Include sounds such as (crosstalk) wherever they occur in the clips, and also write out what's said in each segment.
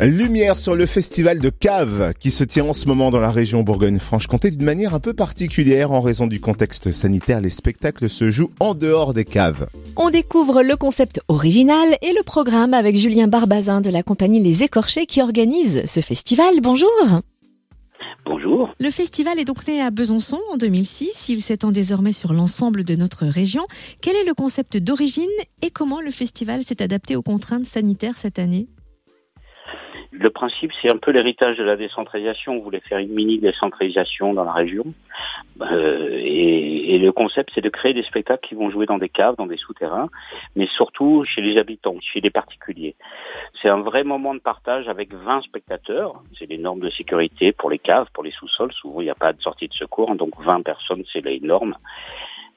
Lumière sur le festival de Cave qui se tient en ce moment dans la région Bourgogne-Franche-Comté d'une manière un peu particulière en raison du contexte sanitaire. Les spectacles se jouent en dehors des caves. On découvre le concept original et le programme avec Julien Barbazin de la compagnie Les Écorchés qui organise ce festival. Bonjour. Bonjour. Le festival est donc né à Besançon en 2006. Il s'étend désormais sur l'ensemble de notre région. Quel est le concept d'origine et comment le festival s'est adapté aux contraintes sanitaires cette année? Le principe, c'est un peu l'héritage de la décentralisation. On voulait faire une mini décentralisation dans la région. Euh, et, le concept, c'est de créer des spectacles qui vont jouer dans des caves, dans des souterrains, mais surtout chez les habitants, chez les particuliers. C'est un vrai moment de partage avec 20 spectateurs. C'est les normes de sécurité pour les caves, pour les sous-sols. Souvent, il n'y a pas de sortie de secours, donc 20 personnes, c'est les normes.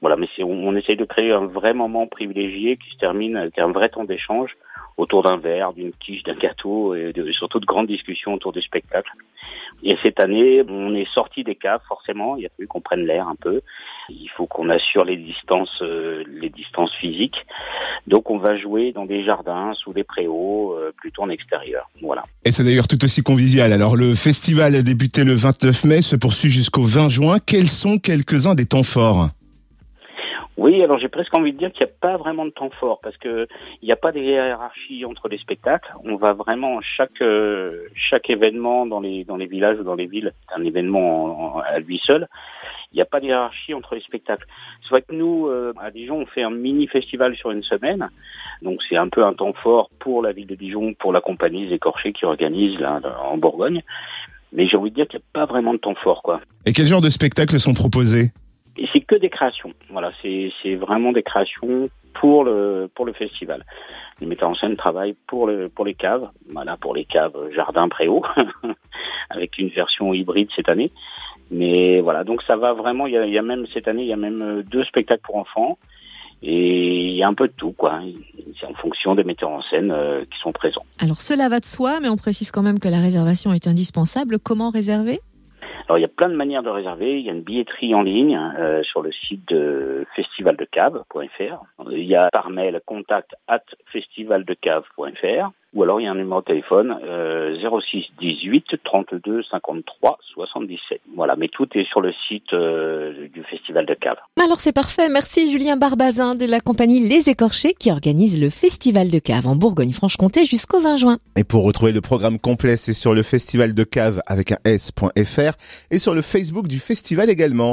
Voilà, mais on, on essaye de créer un vrai moment privilégié qui se termine avec un vrai temps d'échange autour d'un verre, d'une quiche, d'un gâteau, et surtout de grandes discussions autour du spectacle. Et cette année, on est sorti des caves, forcément. Il a fallu qu'on prenne l'air un peu. Il faut qu'on assure les distances, euh, les distances physiques. Donc, on va jouer dans des jardins, sous des préaux, euh, plutôt en extérieur. Voilà. Et c'est d'ailleurs tout aussi convivial. Alors, le festival a débuté le 29 mai, se poursuit jusqu'au 20 juin. Quels sont quelques-uns des temps forts? Oui, alors j'ai presque envie de dire qu'il n'y a pas vraiment de temps fort parce que il n'y a pas de hiérarchie entre les spectacles. On va vraiment chaque euh, chaque événement dans les dans les villages ou dans les villes, un événement à lui seul. Il n'y a pas de hiérarchie entre les spectacles. C'est vrai que nous euh, à Dijon, on fait un mini festival sur une semaine, donc c'est un peu un temps fort pour la ville de Dijon, pour la compagnie Les Écorchés qui organise là en Bourgogne. Mais j'ai envie de dire qu'il n'y a pas vraiment de temps fort, quoi. Et quel genre de spectacles sont proposés? c'est que des créations. Voilà, c'est vraiment des créations pour le pour le festival. Les metteurs en scène travaillent pour le pour les caves, voilà pour les caves jardin préau, (laughs) avec une version hybride cette année. Mais voilà, donc ça va vraiment. Il y a, même cette année, il y a même deux spectacles pour enfants. Et il y a un peu de tout, quoi. C'est en fonction des metteurs en scène euh, qui sont présents. Alors cela va de soi, mais on précise quand même que la réservation est indispensable. Comment réserver? Alors il y a plein de manières de réserver. Il y a une billetterie en ligne euh, sur le site de festivaldecave.fr. Il y a par mail contact at festivaldecave.fr ou alors il y a un numéro de téléphone euh, 06 18 32 53 77. Voilà, mais tout est sur le site euh, du Festival de Cave. Alors c'est parfait. Merci Julien Barbazin de la compagnie Les Écorchés qui organise le Festival de Cave en Bourgogne-Franche-Comté jusqu'au 20 juin. Et pour retrouver le programme complet, c'est sur le festival de cave avec un s.fr et sur le Facebook du festival également.